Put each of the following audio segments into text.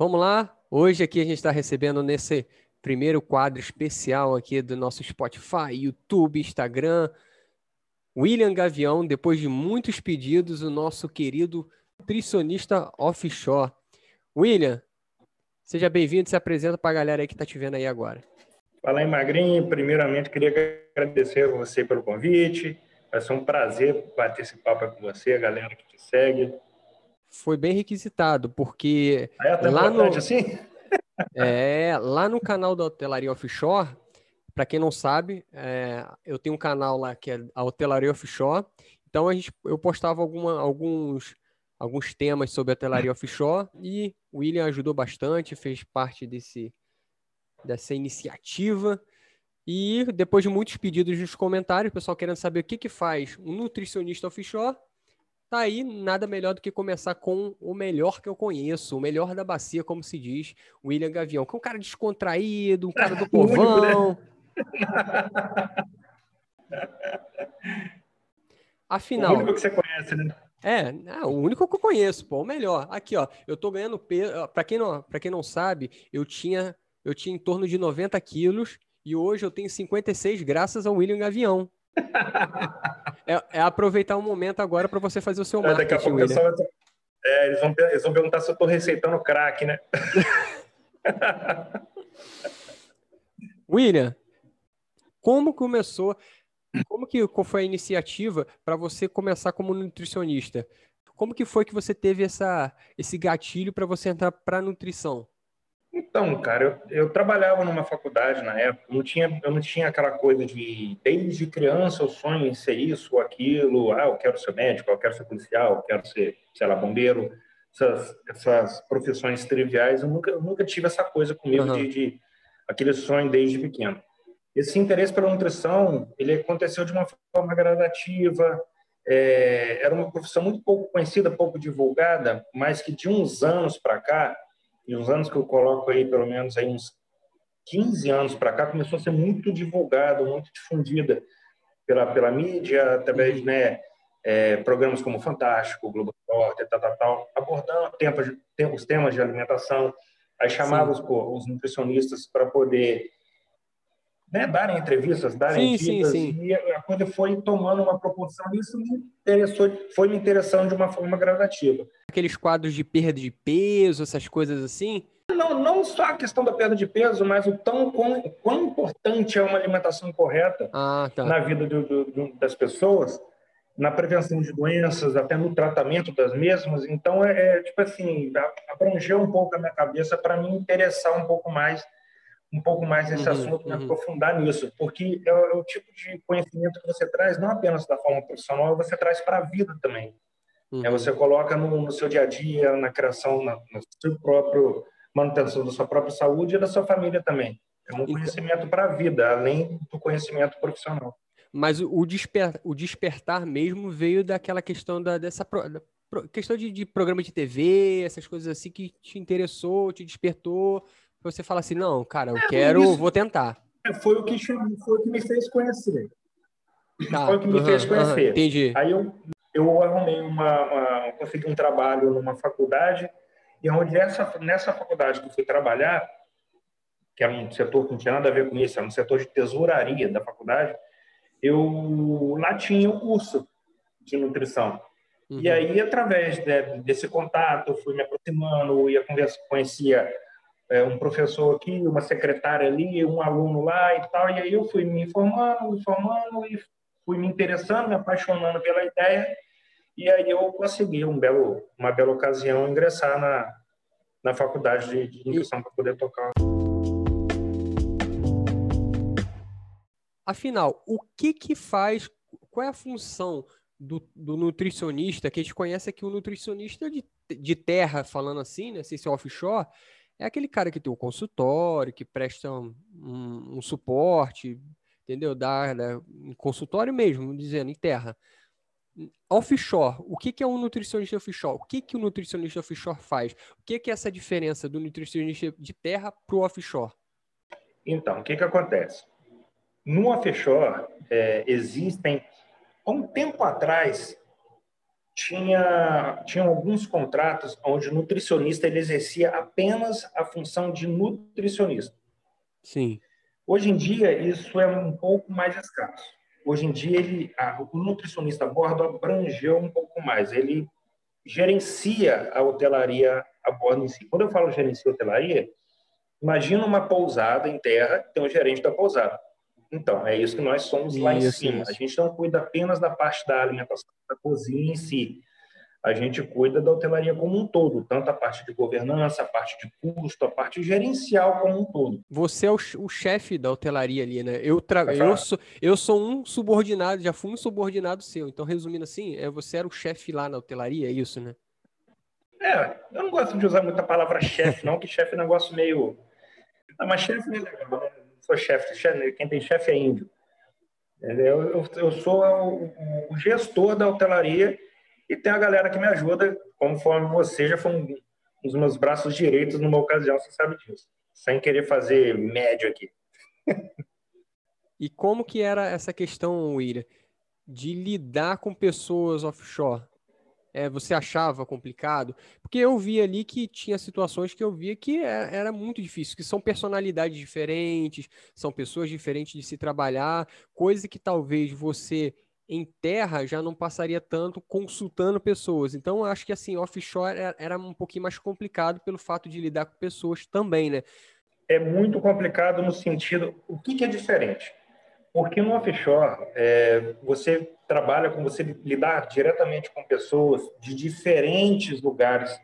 Vamos lá? Hoje aqui a gente está recebendo nesse primeiro quadro especial aqui do nosso Spotify, YouTube, Instagram, William Gavião, depois de muitos pedidos, o nosso querido nutricionista offshore. William, seja bem-vindo, se apresenta para a galera aí que está te vendo aí agora. Fala aí, Magrinho. Primeiramente, queria agradecer a você pelo convite. Vai ser um prazer bater esse papo com você, a galera que te segue foi bem requisitado, porque é, tá lá no assim? é, lá no canal da Hotelaria Offshore, para quem não sabe, é, eu tenho um canal lá que é a Hotelaria Offshore. Então a gente, eu postava alguma, alguns alguns temas sobre a hotelaria offshore e o William ajudou bastante, fez parte desse dessa iniciativa. E depois de muitos pedidos nos comentários, o pessoal querendo saber o que, que faz um nutricionista offshore, Tá aí, nada melhor do que começar com o melhor que eu conheço, o melhor da bacia, como se diz, William Gavião, que é um cara descontraído, um cara do povão. Afinal. O único que você conhece, né? É, é, o único que eu conheço, pô, o melhor. Aqui, ó, eu tô ganhando peso. Para quem não, para quem não sabe, eu tinha, eu tinha em torno de 90 quilos e hoje eu tenho 56 graças ao William Gavião. É, é, aproveitar o um momento agora para você fazer o seu marketing, é, daqui a pouco William. É, eles, vão, eles vão perguntar se eu estou receitando crack, né? William, como começou, como que foi a iniciativa para você começar como nutricionista? Como que foi que você teve essa, esse gatilho para você entrar para nutrição? Então, cara, eu, eu, trabalhava numa faculdade na época, não tinha, eu não tinha aquela coisa de, desde criança, eu sonho em ser isso ou aquilo, ah, eu quero ser médico, eu quero ser policial, eu quero ser, sei lá, bombeiro, essas, essas profissões triviais, eu nunca, eu nunca tive essa coisa comigo uhum. de, de, aquele sonho desde pequeno. Esse interesse pela nutrição, ele aconteceu de uma forma gradativa, é, era uma profissão muito pouco conhecida, pouco divulgada, mas que de uns anos para cá, e os anos que eu coloco aí, pelo menos aí uns 15 anos para cá, começou a ser muito divulgado, muito difundida pela, pela mídia, através de uhum. né, é, programas como Fantástico, Globo Esporte, tal, tal, tal, abordando tempos, os temas de alimentação. Aí chamava os, os nutricionistas para poder né, darem entrevistas, darem sim, dicas, sim, sim. e a coisa foi tomando uma proporção, e isso me interessou, foi me interessando de uma forma gradativa. Aqueles quadros de perda de peso, essas coisas assim? Não, não só a questão da perda de peso, mas o tão quão, quão importante é uma alimentação correta ah, tá. na vida do, do, do, das pessoas, na prevenção de doenças, até no tratamento das mesmas. Então, é, é tipo assim, abrangeu um pouco a minha cabeça para me interessar um pouco mais um pouco mais nesse uhum, assunto, me uhum. aprofundar nisso, porque é, é, o tipo de conhecimento que você traz, não apenas da forma profissional, você traz para a vida também. É, uhum. É, você coloca no, no, seu dia a dia, na criação, na, na seu próprio manutenção da sua própria saúde e da sua família também. É um conhecimento para a vida, além do conhecimento profissional. Mas o, desper, o despertar mesmo veio daquela questão da, dessa da, questão de, de programa de TV, essas coisas assim que te interessou, te despertou você fala assim, não, cara, eu é, quero, isso, vou tentar. É, foi o que foi o que me fez conhecer. Tá, foi o que me fez conhecer. Uhum, entendi. Aí eu, eu arrumei uma, uma, consegui um trabalho numa faculdade e onde essa, nessa faculdade que eu fui trabalhar, que era um setor que não tinha nada a ver com isso, era um setor de tesouraria da faculdade, eu lá tinha o um curso de nutrição. Uhum. E aí, através de, desse contato, eu fui me aproximando, ia conversa, conhecia é, um professor aqui, uma secretária ali, um aluno lá e tal. E aí eu fui me informando, me informando e fui me interessando, me apaixonando pela ideia. E aí eu consegui um belo, uma bela ocasião ingressar na, na faculdade de, de para poder tocar. Afinal, o que que faz, qual é a função do, do nutricionista, que a gente conhece aqui o nutricionista de, de terra, falando assim, né, sem ser offshore, é aquele cara que tem o um consultório, que presta um, um, um suporte, entendeu? Dá né, um consultório mesmo, dizendo, em terra. Offshore, o que, que é um nutricionista offshore? O que, que o nutricionista offshore faz? O que, que é essa diferença do nutricionista de terra para o offshore? Então, o que, que acontece? No offshore, é, existem, há um tempo atrás, tinha, tinha alguns contratos onde o nutricionista ele exercia apenas a função de nutricionista. Sim. Hoje em dia, isso é um pouco mais escasso. Hoje em dia, ele, a, o nutricionista a bordo abrangeu um pouco mais. Ele gerencia a hotelaria a bordo em si. Quando eu falo gerencia hotelaria, imagina uma pousada em terra, tem um gerente da pousada. Então, é isso que nós somos lá em cima. Isso. A gente não cuida apenas da parte da alimentação, da cozinha em si. A gente cuida da hotelaria como um todo, tanto a parte de governança, a parte de custo, a parte gerencial como um todo. Você é o, o chefe da hotelaria ali, né? Eu, tra... eu, sou, eu sou um subordinado, já fui um subordinado seu. Então, resumindo assim, é, você era o chefe lá na hotelaria, é isso, né? É, eu não gosto de usar muita palavra chefe, não, que chefe é um negócio meio. mas chefe é legal, né? Sou chefe, quem tem chefe é índio. Eu, eu, sou o, o, gestor da hotelaria e tem a galera que me ajuda, conforme você já foi um, um dos meus braços direitos numa ocasião, você sabe disso. Sem querer fazer médio aqui. e como que era essa questão, William, de lidar com pessoas offshore? É, você achava complicado? Porque eu vi ali que tinha situações que eu via que era, é, era, muito difícil, que são personalidades diferentes, são pessoas diferentes de se trabalhar, coisa que talvez você em terra já não passaria tanto consultando pessoas. Então, acho que assim, offshore era, era um pouquinho mais complicado pelo fato de lidar com pessoas também, né? É muito complicado no sentido, o que, que é diferente? Porque no offshore, é, você trabalha com você lidar diretamente com pessoas de diferentes lugares.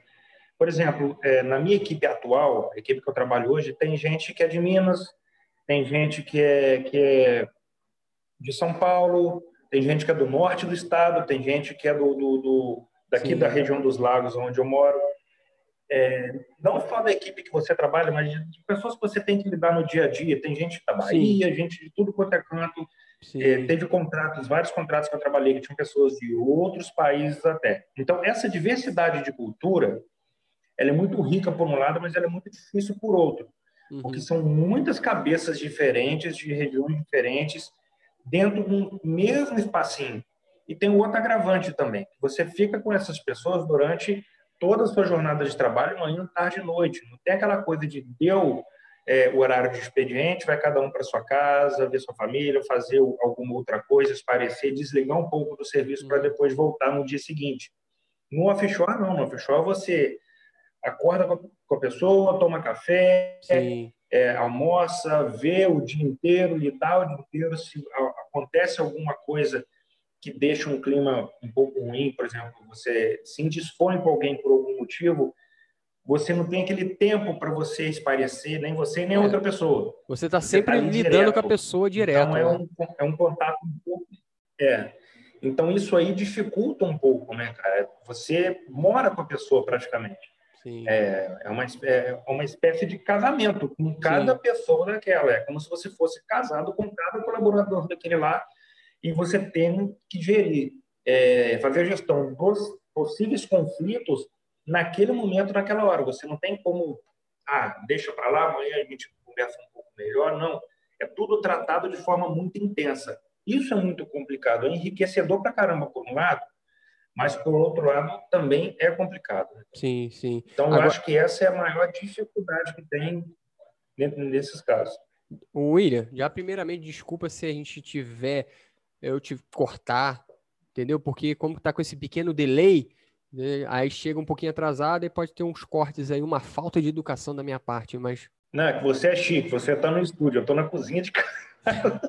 Por exemplo, é, na minha equipe atual, a equipe que eu trabalho hoje, tem gente que é de Minas, tem gente que é, que é de São Paulo, tem gente que é do norte do estado, tem gente que é do, do, do daqui Sim. da região dos lagos onde eu moro é, não só da equipe que você trabalha, mas de pessoas que você tem que lidar no dia a dia. Tem gente da Bahia, Sim. gente de tudo quanto é canto. É, teve contratos, vários contratos que eu trabalhei que tinham pessoas de outros países até. Então, essa diversidade de cultura, ela é muito rica por um lado, mas ela é muito difícil por outro. Uhum. Porque são muitas cabeças diferentes, de regiões diferentes, dentro do mesmo espacinho. E tem um outro agravante também. Você fica com essas pessoas durante toda a sua jornada de trabalho, manhã, tarde e noite. Não tem aquela coisa de deu é, o horário de expediente, vai cada um para sua casa, ver sua família, fazer alguma outra coisa, esparecer, desligar um pouco do serviço para depois voltar no dia seguinte. No offshore, não. No offshore, você acorda com a pessoa, toma café, é, almoça, vê o dia inteiro, lidar o dia inteiro. Se acontece alguma coisa que deixa um clima um pouco ruim, por exemplo, você se indispõe com alguém por algum motivo, você não tem aquele tempo para você esparecer, nem você nem é. outra pessoa. Você está sempre tá lidando direto. com a pessoa direto. Então é, né? um, é um contato um pouco. É. Então isso aí dificulta um pouco, né, cara? Você mora com a pessoa praticamente. Sim. É, é, uma, é uma espécie de casamento com cada Sim. pessoa daquela. É como se você fosse casado com cada colaborador daquele lá e você tem que gerir, é, fazer a gestão dos possíveis conflitos naquele momento, naquela hora. Você não tem como, ah, deixa para lá, amanhã a gente conversa um pouco melhor. Não. É tudo tratado de forma muito intensa. Isso é muito complicado, é enriquecedor para caramba, por um lado, mas, por outro lado, também é complicado. Sim, sim. Então, Agora... eu acho que essa é a maior dificuldade que tem dentro desses casos. William, já primeiramente, desculpa se a gente tiver eu tive que cortar, entendeu? Porque como tá com esse pequeno delay, né, aí chega um pouquinho atrasado e pode ter uns cortes aí, uma falta de educação da minha parte, mas... Não, é que você é chique, você tá no estúdio, eu tô na cozinha de casa.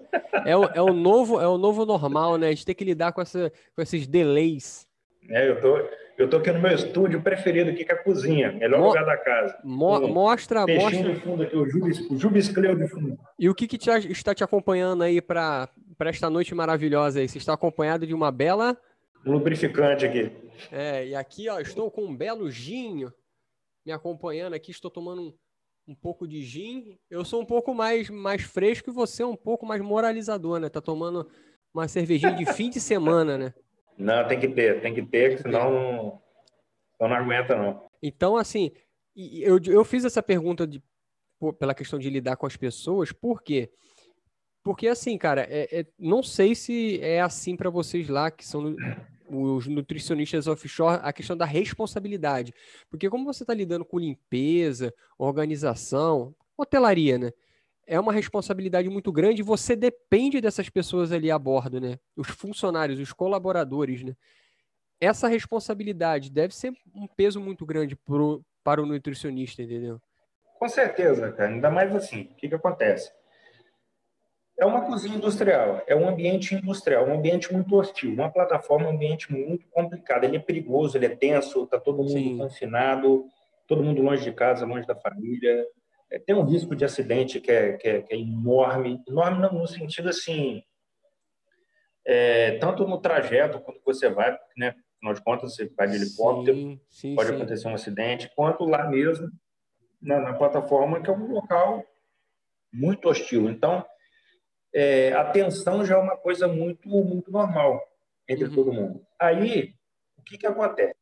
É o, é o, novo, é o novo normal, né? A gente tem que lidar com, essa, com esses delays. É, eu tô, eu tô aqui no meu estúdio preferido, aqui que é a cozinha, melhor Mo lugar da casa. Mo um mostra, mostra. de fundo aqui, o Jubis, o Jubis Cleo de fundo. E o que, que te, está te acompanhando aí para esta noite maravilhosa aí? Você está acompanhado de uma bela... Lubrificante aqui. É, e aqui, ó, estou com um belo ginho me acompanhando aqui, estou tomando um, um pouco de gin. Eu sou um pouco mais, mais fresco e você é um pouco mais moralizador, né? Tá tomando uma cervejinha de fim de semana, né? Não, tem que ter, tem que ter, senão não, não aguenta, não. Então, assim, eu, eu fiz essa pergunta de, pela questão de lidar com as pessoas, por quê? Porque, assim, cara, é, é não sei se é assim para vocês lá, que são os nutricionistas offshore a questão da responsabilidade. Porque como você está lidando com limpeza, organização, hotelaria, né? É uma responsabilidade muito grande e você depende dessas pessoas ali a bordo, né? Os funcionários, os colaboradores, né? Essa responsabilidade deve ser um peso muito grande pro, para o nutricionista, entendeu? Com certeza, cara. Ainda mais assim, o que, que acontece? É uma cozinha industrial, é um ambiente industrial, um ambiente muito hostil, uma plataforma, um ambiente muito complicado. Ele é perigoso, ele é tenso, está todo mundo Sim. confinado, todo mundo longe de casa, longe da família. É, tem um risco de acidente que é, que é, que é enorme, enorme no sentido assim, é, tanto no trajeto quando você vai, né? Afinal de contas, você vai de helicóptero, sim, sim, pode sim. acontecer um acidente, quanto lá mesmo na, na plataforma, que é um local muito hostil. Então, é, a tensão já é uma coisa muito, muito normal entre uhum. todo mundo. Aí, o que, que acontece?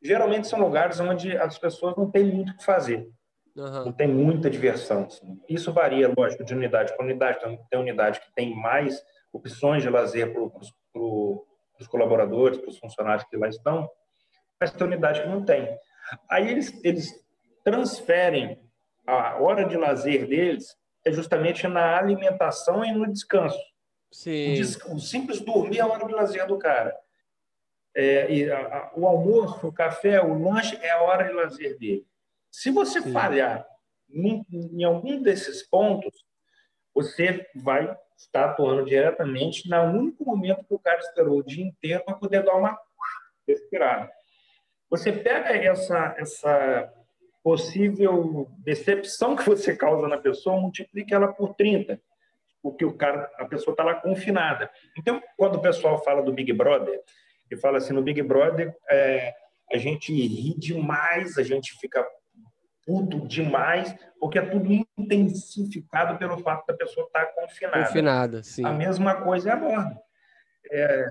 Geralmente são lugares onde as pessoas não têm muito o que fazer. Uhum. Não tem muita diversão. Assim. Isso varia, lógico, de unidade para unidade. Tem unidade que tem mais opções de lazer para os colaboradores, para os funcionários que lá estão, mas tem unidade que não tem. Aí eles, eles transferem a hora de lazer deles é justamente na alimentação e no descanso. Sim. O, des... o simples dormir é a hora de lazer do cara. É, e a, a, o almoço, o café, o lanche é a hora de lazer dele. Se você Sim. falhar em, em, algum desses pontos, você vai estar atuando diretamente no único momento que o cara esperou o dia inteiro para poder dar uma respirada. Você pega essa, essa possível decepção que você causa na pessoa, multiplique ela por 30, porque o cara, a pessoa está lá confinada. Então, quando o pessoal fala do Big Brother, e fala assim, no Big Brother, é, a gente ri demais, a gente fica puto demais, porque é tudo intensificado pelo fato da pessoa estar tá confinada. Confinada, sim. A mesma coisa é a bordo. É,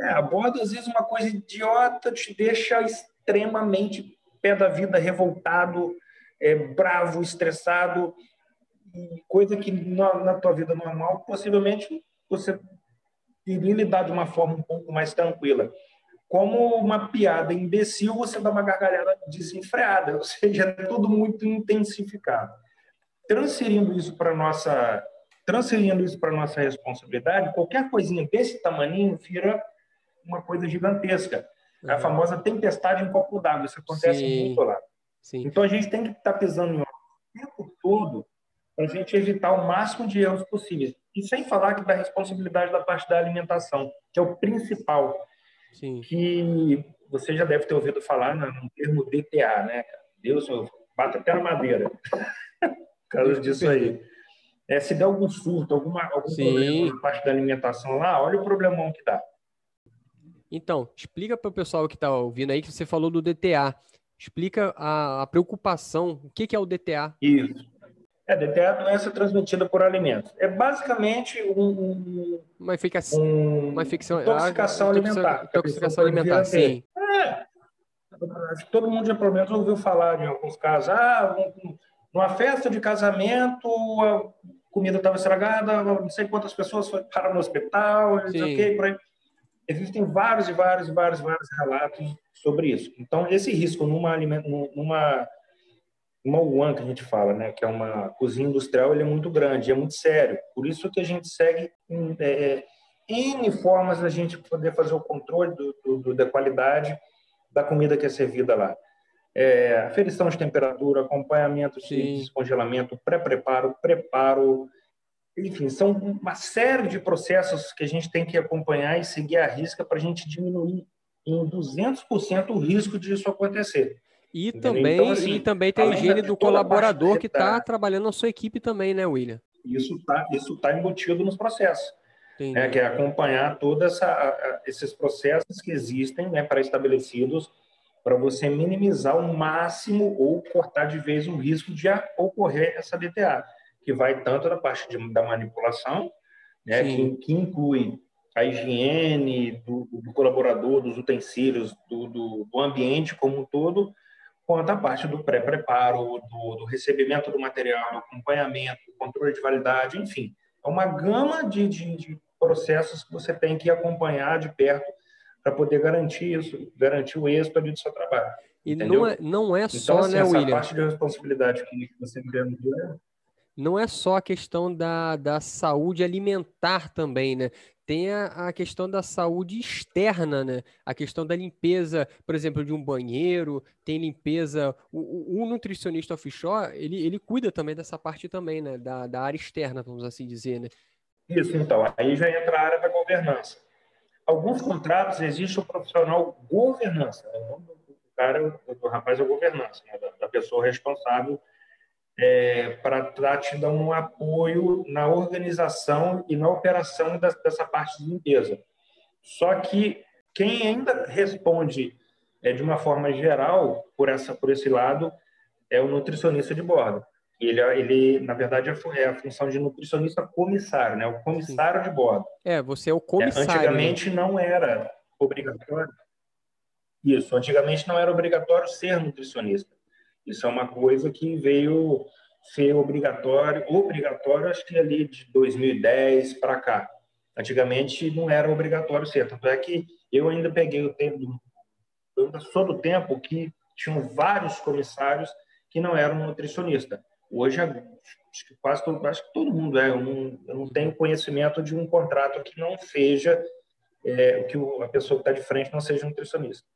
é, a bordo, às vezes, uma coisa idiota te deixa extremamente pé da vida, revoltado, é, bravo, estressado, coisa que na, na tua vida normal possivelmente você iria lidar de uma forma um pouco mais tranquila. Como uma piada imbecil, você dá uma gargalhada desenfreada, ou seja, é tudo muito intensificado. Transferindo isso para nossa transferindo isso para nossa responsabilidade, qualquer coisinha desse tamanho vira uma coisa gigantesca. É a uhum. famosa tempestade em copo d'água. Isso acontece Sim. muito lá. Sim. Então a gente tem que estar tá pisando em o tempo todo para a gente evitar o máximo de erros possíveis. E sem falar que da responsabilidade da parte da alimentação, que é o principal. Sim. Que você já deve ter ouvido falar no termo DTA, né? Deus, bata até na madeira. Por causa disso aí. É, se der algum surto, alguma, algum Sim. problema na parte da alimentação lá, olha o problemão que dá. Então, explica para o pessoal que está ouvindo aí que você falou do DTA. Explica a, a preocupação. O que, que, é o DTA? Isso. É, DTA é a doença transmitida por alimentos. É basicamente um, um, uma, infecção, um, uma infecção, intoxicação ah, alimentar. Intoxicação alimentar, sim. É. Acho que todo mundo já pelo menos ouviu falar em alguns casos. Ah, numa festa de casamento, a comida estava estragada, não sei quantas pessoas foram para no hospital, quê, por aí Existem vários e vários e vários, vários relatos sobre isso. Então, esse risco numa, numa uma UAN que a gente fala, né, que é uma cozinha industrial, ele é muito grande, é muito sério. Por isso que a gente segue é, N formas da gente poder fazer o controle do, do, da qualidade da comida que é servida lá. É, aferição de temperatura, acompanhamento de descongelamento, pré-preparo, preparo, enfim, são uma série de processos que a gente tem que acompanhar e seguir a risca para a gente diminuir em 200% o risco disso acontecer. E também, então, assim, e também tem a higiene do colaborador que está trabalhando na sua equipe também, né, William? Isso está isso tá embutido nos processos. É, que é acompanhar todos esses processos que existem né, pré-estabelecidos para você minimizar o máximo ou cortar de vez o risco de ocorrer essa DTA que vai tanto da parte de, da manipulação, né, que, que, inclui a higiene do, do colaborador, dos utensílios, do, do, do, ambiente como um todo, quanto a parte do pré-preparo, do, do, recebimento do material, do acompanhamento, controle de validade, enfim. É uma gama de, de, de processos que você tem que acompanhar de perto para poder garantir isso, garantir o êxito ali do seu trabalho. E não é, não é então, só, assim, né, essa William? parte de responsabilidade que você me deu é não é só a questão da, da saúde alimentar também, né? Tem a, a, questão da saúde externa, né? A questão da limpeza, por exemplo, de um banheiro, tem limpeza. O, o, o nutricionista offshore, ele, ele cuida também dessa parte também, né? Da, da área externa, vamos assim dizer, né? Isso, então. Aí já entra a área da governança. Alguns contratos existe o profissional governança. Né? O cara, do rapaz é governança, né? da, da pessoa responsável é, para te dando um apoio na organização e na operação da, dessa parte de limpeza. Só que quem ainda responde é, de uma forma geral por essa por esse lado é o nutricionista de bordo. Ele, ele na verdade, é, é a função de nutricionista comissário, né? O comissário de bordo. É, você é o comissário. É, antigamente não era obrigatório. Isso, antigamente não era obrigatório ser nutricionista. Isso é uma coisa que veio ser obrigatório, obrigatório acho que ali de 2010 para cá. Antigamente não era obrigatório ser, tanto é que eu ainda peguei o tempo, ainda sou do tempo que tinham vários comissários que não eram nutricionista. Hoje quase todo, acho que todo mundo é. Eu não, eu não tenho conhecimento de um contrato que não seja é, que a pessoa que está de frente não seja nutricionista.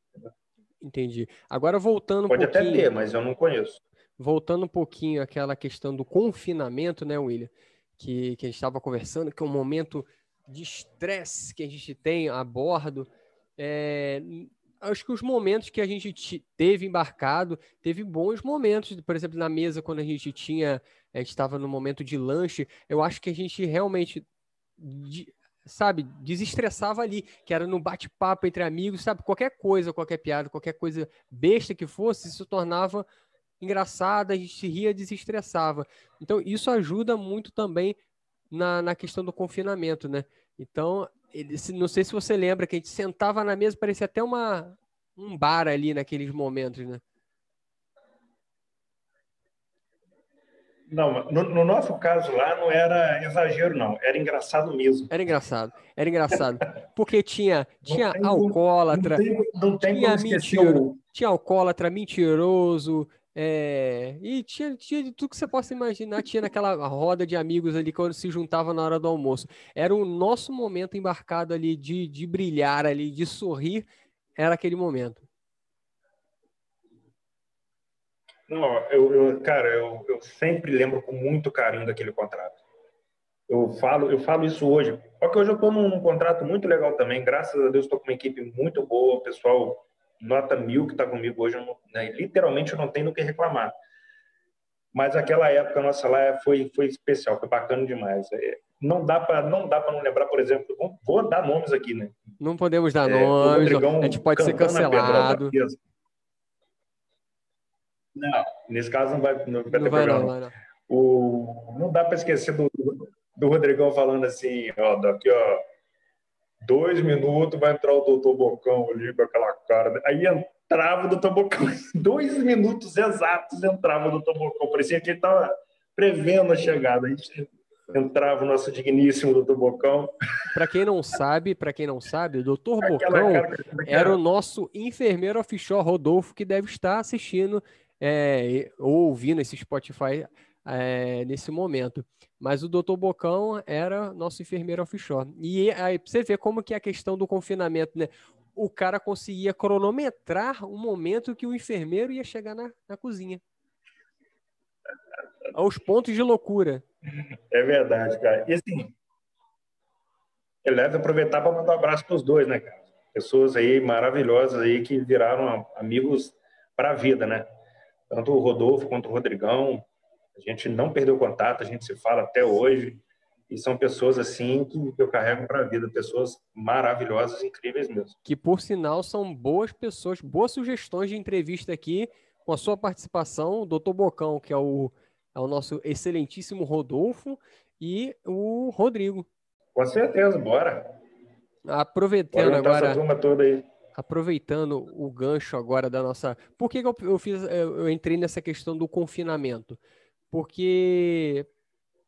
Entendi. Agora voltando Pode um pouquinho... até ter, mas eu não conheço. Voltando um pouquinho àquela questão do confinamento, né, William? Que, que a gente estava conversando, que é um momento de estresse que a gente tem a bordo. É, acho que os momentos que a gente teve embarcado, teve bons momentos, por exemplo, na mesa, quando a gente tinha, a gente estava no momento de lanche, eu acho que a gente realmente sabe, desestressava ali, que era no bate-papo entre amigos, sabe, qualquer coisa, qualquer piada, qualquer coisa besta que fosse, se tornava engraçada, a gente ria, desestressava. Então, isso ajuda muito também na, na questão do confinamento, né? Então, ele, não sei se você lembra que a gente sentava na mesa, parecia até uma, um bar ali naqueles momentos, né? Não, no, no, nosso caso lá não era exagero, não. Era engraçado mesmo. Era engraçado. Era engraçado. Porque tinha, tinha tem, alcoólatra. Não tem, não tem tinha, mentiro, tinha alcoólatra, mentiroso. É, e tinha, tinha de tudo que você possa imaginar. Tinha naquela roda de amigos ali quando se juntava na hora do almoço. Era o nosso momento embarcado ali de, de brilhar ali, de sorrir. Era aquele momento. Não, eu, eu cara, eu, eu sempre lembro com muito carinho daquele contrato. Eu falo, eu falo isso hoje. Porque hoje eu estou num, contrato muito legal também. Graças a Deus estou com uma equipe muito boa, pessoal nota mil que está comigo hoje. Eu não, né, literalmente eu não tenho do que reclamar. Mas aquela época nossa lá foi foi especial, foi bacana demais. É, não dá para não dá para não lembrar, por exemplo, vou dar nomes aqui, né? Não podemos dar é, nomes, a gente pode ser cancelado. Não, nesse caso não vai, não vai não ter vai problema. Não, vai não. O, não dá para esquecer do, do Rodrigão falando assim, ó, daqui ó, dois minutos vai entrar o doutor Bocão ali com aquela cara. Aí entrava o doutor Bocão, dois minutos exatos entrava o doutor Bocão. Parecia que ele estava prevendo a chegada. Aí entrava o nosso digníssimo doutor Bocão. Para quem não sabe, para quem não sabe, o doutor Bocão era o nosso enfermeiro offshore Rodolfo que deve estar assistindo é, ou ouvindo esse Spotify é, nesse momento. Mas o Dr. Bocão era nosso enfermeiro offshore. E aí você vê como que é a questão do confinamento, né? O cara conseguia cronometrar o momento que o enfermeiro ia chegar na, na cozinha. Aos pontos de loucura. É verdade, cara. E assim, ele deve aproveitar para mandar um abraço para os dois, né, cara? Pessoas aí maravilhosas aí que viraram amigos para a vida, né? Tanto o Rodolfo quanto o Rodrigão. A gente não perdeu contato, a gente se fala até hoje. E são pessoas assim que eu carrego para a vida, pessoas maravilhosas, incríveis mesmo. Que por sinal são boas pessoas, boas sugestões de entrevista aqui, com a sua participação, o Dr. Bocão, que é o, é o nosso excelentíssimo Rodolfo, e o Rodrigo. Com certeza, bora. Aproveitando agora. Essa turma toda aí aproveitando o gancho agora da nossa. Por que, que eu, eu, fiz, eu entrei nessa questão do confinamento? Porque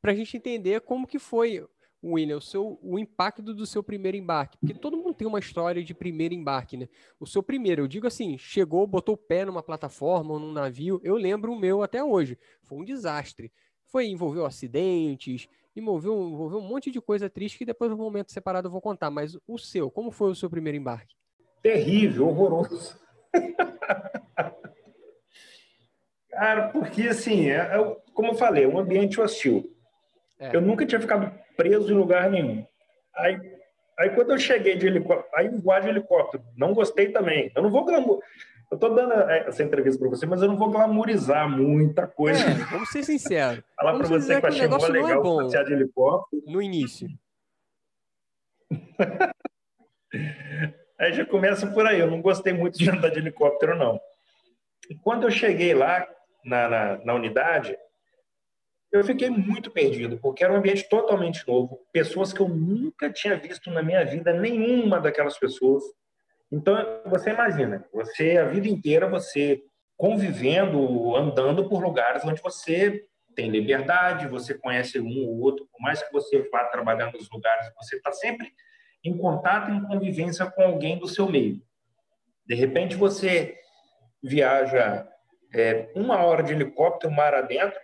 para a gente entender como que foi William, o, seu, o impacto do seu primeiro embarque? Porque todo mundo tem uma história de primeiro embarque, né? O seu primeiro, eu digo assim, chegou, botou o pé numa plataforma ou num navio. Eu lembro o meu até hoje. Foi um desastre. Foi, envolveu acidentes, envolveu, envolveu um monte de coisa triste que depois, no momento separado, eu vou contar. Mas o seu, como foi o seu primeiro embarque? Terrível, horroroso. Cara, porque assim, é, é, como eu falei, é um ambiente hostil. É. Eu nunca tinha ficado preso em lugar nenhum. Aí, aí quando eu cheguei de helicóptero, aí voar de helicóptero, não gostei também. Eu não vou glamour. Eu tô dando essa entrevista para você, mas eu não vou glamourizar muita coisa. É, vamos ser sinceros. Falar para você que eu achei mó legal é bom de helicóptero. No início. aí já começa por aí. Eu não gostei muito de andar de helicóptero, não. E quando eu cheguei lá na, na, na unidade, eu fiquei muito perdido, porque era um ambiente totalmente novo, pessoas que eu nunca tinha visto na minha vida, nenhuma daquelas pessoas. Então, você imagina, você a vida inteira você convivendo, andando por lugares onde você tem liberdade, você conhece um ou outro, por mais que você vá trabalhar nos lugares, você está sempre em contato, em convivência com alguém do seu meio. De repente, você viaja é, uma hora de helicóptero, mar adentro,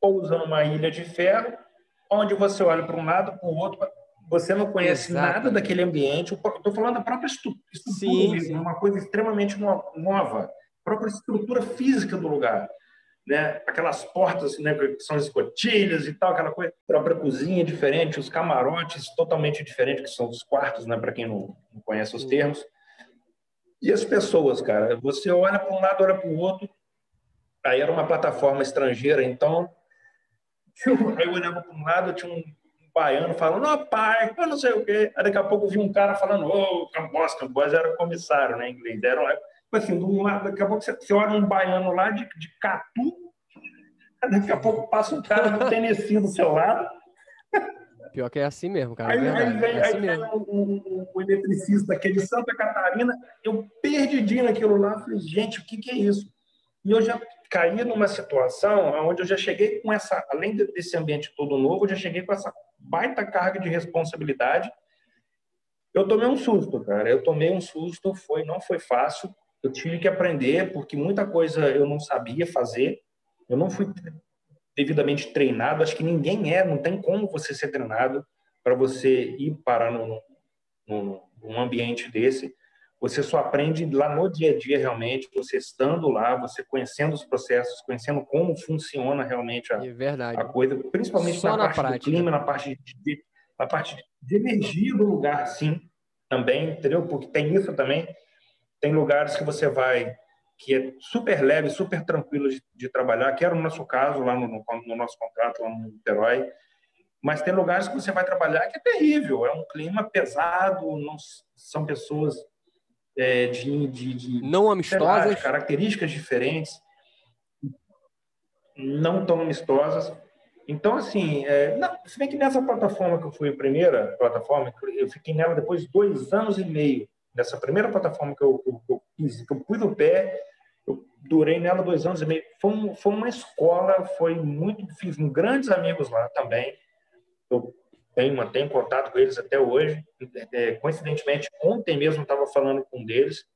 pousa numa ilha de ferro, onde você olha para um lado, para o outro, você não conhece Exato. nada daquele ambiente. Estou falando da própria estrutura, sim, mesmo, sim. uma coisa extremamente nova, a própria estrutura física do lugar. Né? Aquelas portas né, que são escotilhas e tal, aquela coisa. A própria cozinha diferente, os camarotes totalmente diferentes, que são os quartos, né, para quem não, não conhece os termos. E as pessoas, cara, você olha para um lado, olha para o outro. Aí era uma plataforma estrangeira, então Aí eu olhava para um lado, tinha um baiano falando, ó, oh, pai, eu não sei o quê. Aí daqui a pouco vi um cara falando, ô, oh, Cambós, Cambós era comissário, né, em inglês. Era, assim, de um lado, daqui a pouco você, você olha um baiano lá de, de Catu, daqui a pouco passa um cara do Tennessee do seu lado. Pior que é assim mesmo, cara. Aí, é aí vem, é assim aí vem um, um, um, eletricista aqui de Santa Catarina, eu perdidinho naquilo lá, falei, gente, o que, que é isso? E eu já caí numa situação onde eu já cheguei com essa, além desse ambiente todo novo, eu já cheguei com essa baita carga de responsabilidade. Eu tomei um susto, cara. Eu tomei um susto, foi, não foi fácil. Eu tive que aprender porque muita coisa eu não sabia fazer. Eu não fui devidamente treinado. Acho que ninguém é, não tem como você ser treinado para você ir parar num, num, num ambiente desse. Você só aprende lá no dia a dia realmente, você estando lá, você conhecendo os processos, conhecendo como funciona realmente a, é a coisa, principalmente só na, na parte prática. do clima, na parte de, na parte de energia do lugar, sim, também, entendeu? Porque tem isso também. Tem lugares que você vai que é super leve, super tranquilo de, de trabalhar, que era o nosso caso lá no, no, no nosso contrato lá no Niterói. Mas tem lugares que você vai trabalhar que é terrível, é um clima pesado, não são pessoas é, de, de, de, não amistosas, lá, características diferentes, não tão amistosas. Então, assim, é, não, se bem que nessa plataforma que eu fui a primeira plataforma, eu fiquei nela depois de dois anos e meio. Nessa primeira plataforma que eu, eu, eu, fiz, que eu pus o pé, eu durei nela dois anos e meio. Foi, um, foi uma escola, foi muito. Fiz grandes amigos lá também. Eu tenho, mantenho contato com eles até hoje. É, coincidentemente, ontem mesmo estava falando com um deles.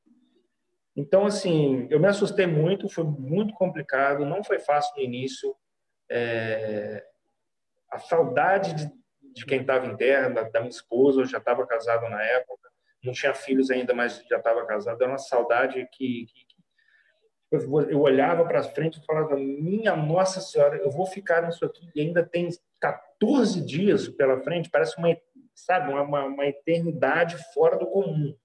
Então, assim, eu me assustei muito, foi muito complicado, não foi fácil no início. É, a saudade de, de quem estava em terra, da, da, minha esposa, eu já estava casado na época, não tinha filhos ainda, mas já estava casado, era uma saudade que, que, eu olhava para frente e falava: Minha Nossa Senhora, eu vou ficar nisso aqui e ainda tem 14 dias pela frente, parece uma, sabe, uma, uma eternidade fora do comum.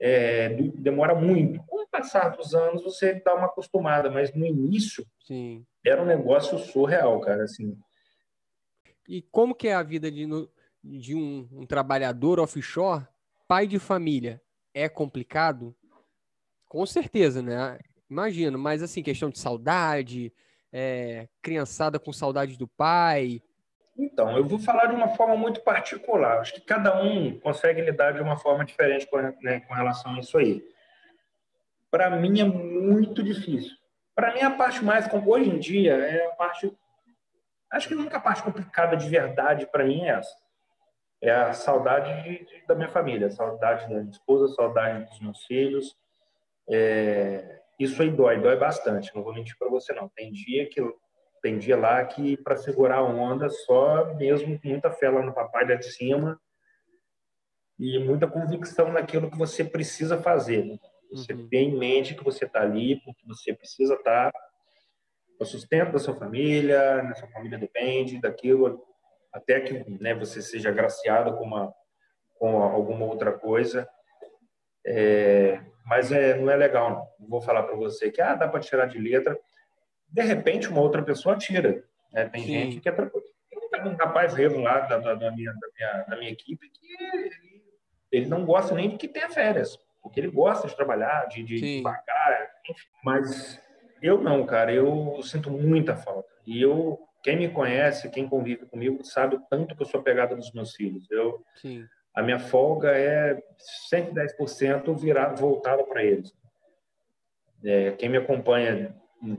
É, demora muito. Com o passar dos anos, você dá uma acostumada, mas no início Sim. era um negócio surreal, cara. Assim. E como que é a vida de, de um, um trabalhador offshore, pai de família? É complicado? Com certeza, né? Imagino, mas assim, questão de saudade, é, criançada com saudade do pai? Então, eu vou falar de uma forma muito particular. Acho que cada um consegue lidar de uma forma diferente com, né, com relação a isso aí. Para mim é muito difícil. Para mim, a parte mais, hoje em dia, é a parte. Acho que a única parte complicada de verdade para mim é essa. É a saudade de, de, da minha família, a saudade da minha esposa, a saudade dos meus filhos. É, isso aí dói, dói bastante, não vou mentir para você não. Tem dia que tem dia lá que para segurar a onda só mesmo com muita fé lá no papai lá de cima e muita convicção naquilo que você precisa fazer. Né? Você uhum. tem em mente que você está ali porque você precisa estar tá o sustento da sua família, né? sua família depende daquilo, até que né, você seja agraciado com, uma, com alguma outra coisa. É, mas é, não é legal, não. não vou falar para você que ah, dá para tirar de letra. De repente, uma outra pessoa tira. Né? Tem Sim. gente que é. Tem um rapaz revo lá da, da, da, minha, da, minha, da minha equipe que ele, ele não gosta nem de que tenha férias, porque ele gosta de trabalhar, de, de, de pagar, enfim. Mas eu não, cara, eu sinto muita falta. E eu, quem me conhece, quem convive comigo, sabe o tanto que eu sou pegada dos meus filhos. Eu, Sim. A minha folga é 110% virado, voltada para eles. É, quem me acompanha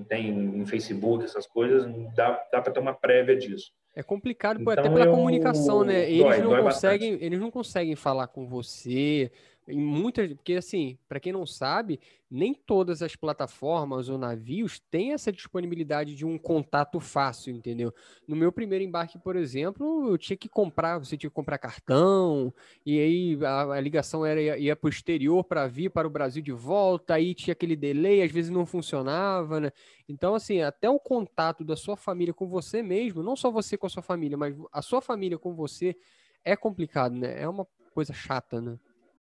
tem em Facebook, essas coisas, dá, dá para ter uma prévia disso. É complicado então, até pela eu... comunicação, né? Eles dói, não dói conseguem, bastante. eles não conseguem falar com você, em muitas, porque assim, para quem não sabe, nem todas as plataformas ou navios têm essa disponibilidade de um contato fácil, entendeu? No meu primeiro embarque, por exemplo, eu tinha que comprar, você tinha que comprar cartão, e aí a, a ligação era ia para o exterior para vir para o Brasil de volta, aí tinha aquele delay, às vezes não funcionava, né? Então, assim, até o contato da sua família com você mesmo, não só você com a sua família, mas a sua família com você é complicado, né? É uma coisa chata, né?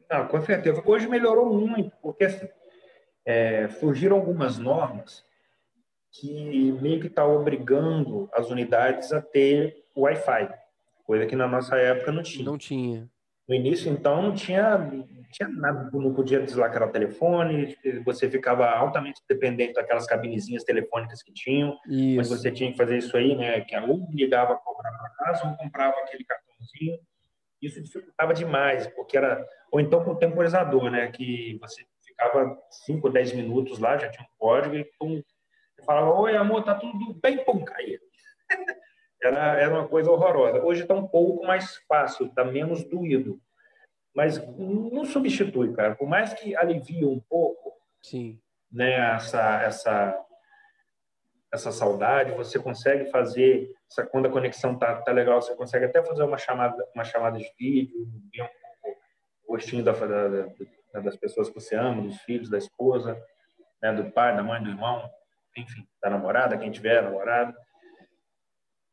Ah, com certeza. Hoje melhorou muito, porque assim, é, surgiram algumas normas que meio que está obrigando as unidades a ter Wi-Fi, coisa que na nossa época não tinha. Não tinha. No início, então, não tinha, não tinha nada, não podia deslacrar o telefone, você ficava altamente dependente daquelas cabinezinhas telefônicas que tinham, isso. mas você tinha que fazer isso aí, né, que ou ligava a cobrar para casa ou comprava aquele cartãozinho isso dificultava demais, porque era. Ou então com o temporizador, né? Que você ficava 5, 10 minutos lá, já tinha um código, e pum, falava: Oi, amor, tá tudo bem, pum, caía. era, era uma coisa horrorosa. Hoje está um pouco mais fácil, está menos doído. Mas não substitui, cara. Por mais que alivie um pouco Sim. Né, essa, essa, essa saudade, você consegue fazer, quando a conexão tá, tá legal, você consegue até fazer uma chamada, uma chamada de vídeo, ver um rostinho da, da, das pessoas que você ama, dos filhos, da esposa, né, do pai, da mãe, do irmão, enfim, da namorada, quem tiver namorada.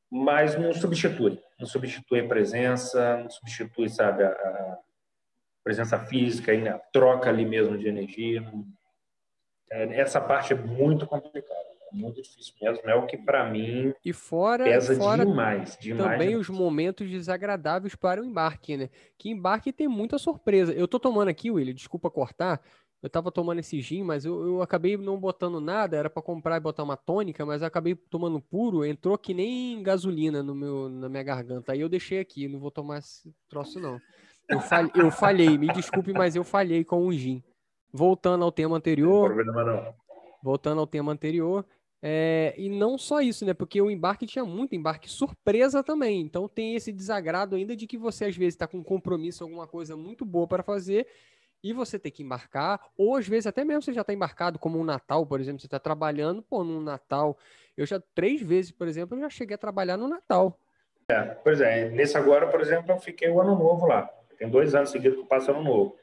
Mas não substitui, não substitui a presença, não substitui, sabe, a, a presença física, a troca ali mesmo de energia. É, essa parte é muito complicada muito difícil mesmo. É o que, para mim, e fora, pesa fora demais, demais. Também os momentos desagradáveis para o embarque, né? Que embarque tem muita surpresa. Eu tô tomando aqui, William, desculpa cortar. Eu tava tomando esse gin, mas eu, eu acabei não botando nada. Era para comprar e botar uma tônica, mas acabei tomando puro. Entrou que nem gasolina no meu, na minha garganta. Aí eu deixei aqui. Não vou tomar esse troço, não. Eu, falhei, eu falhei, me desculpe, mas eu falhei com o gin. Voltando ao tema anterior. Não problema não. Voltando ao tema anterior, é, e não só isso, né? Porque o embarque tinha muito embarque surpresa também. Então tem esse desagrado ainda de que você às vezes está com um compromisso, alguma coisa muito boa para fazer e você tem que embarcar, ou às vezes até mesmo você já está embarcado, como um Natal, por exemplo, você está trabalhando, pô, num Natal. Eu já três vezes, por exemplo, eu já cheguei a trabalhar no Natal. É, pois é, nesse agora, por exemplo, eu fiquei o ano novo lá. Tem dois anos seguidos que eu passo ano novo.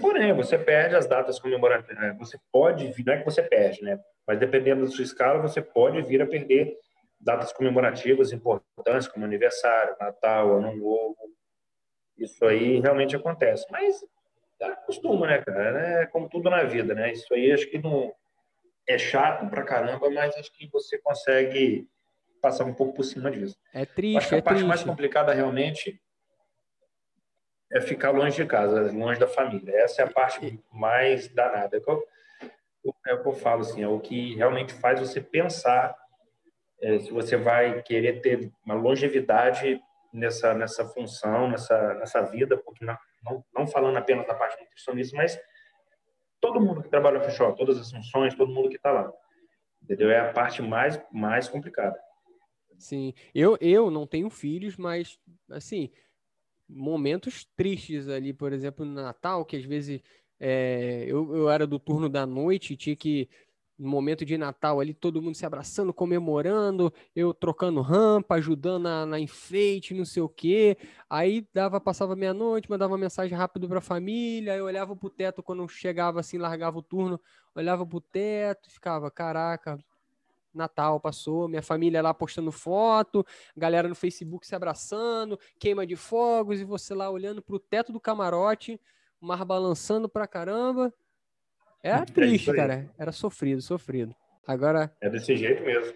Porém, você perde as datas comemorativas. É, você pode, não é que você perde, né? Mas dependendo da sua escala, você pode vir a perder datas comemorativas importantes, como aniversário, Natal, Ano Novo. Isso aí realmente acontece. Mas acostuma, né, cara? É como tudo na vida, né? Isso aí acho que não é chato pra caramba, mas acho que você consegue passar um pouco por cima disso. É triste, acho que a é parte triste. mais complicada realmente é ficar longe de casa, longe da família. Essa é a parte mais danada. É é o que eu falo assim, é o que realmente faz você pensar é, se você vai querer ter uma longevidade nessa nessa função, nessa nessa vida, porque não, não, não falando apenas da parte nutricionista, mas todo mundo que trabalha no shop, todas as funções, todo mundo que está lá, entendeu? É a parte mais mais complicada. Sim, eu, eu não tenho filhos, mas, assim, momentos tristes ali, por exemplo, no Natal, que às vezes é, eu, eu era do turno da noite, tinha que no momento de Natal ali, todo mundo se abraçando, comemorando, eu trocando rampa, ajudando na, na enfeite, não sei o quê. Aí dava, passava meia-noite, mandava uma mensagem rápido para a família, eu olhava pro teto quando chegava assim, largava o turno, olhava pro teto, ficava, caraca, Natal passou, minha família lá postando foto, galera no Facebook se abraçando, queima de fogos e você lá olhando pro teto do camarote, o mar balançando pra caramba. Era é triste, é cara. Era sofrido, sofrido. Agora. É desse jeito mesmo.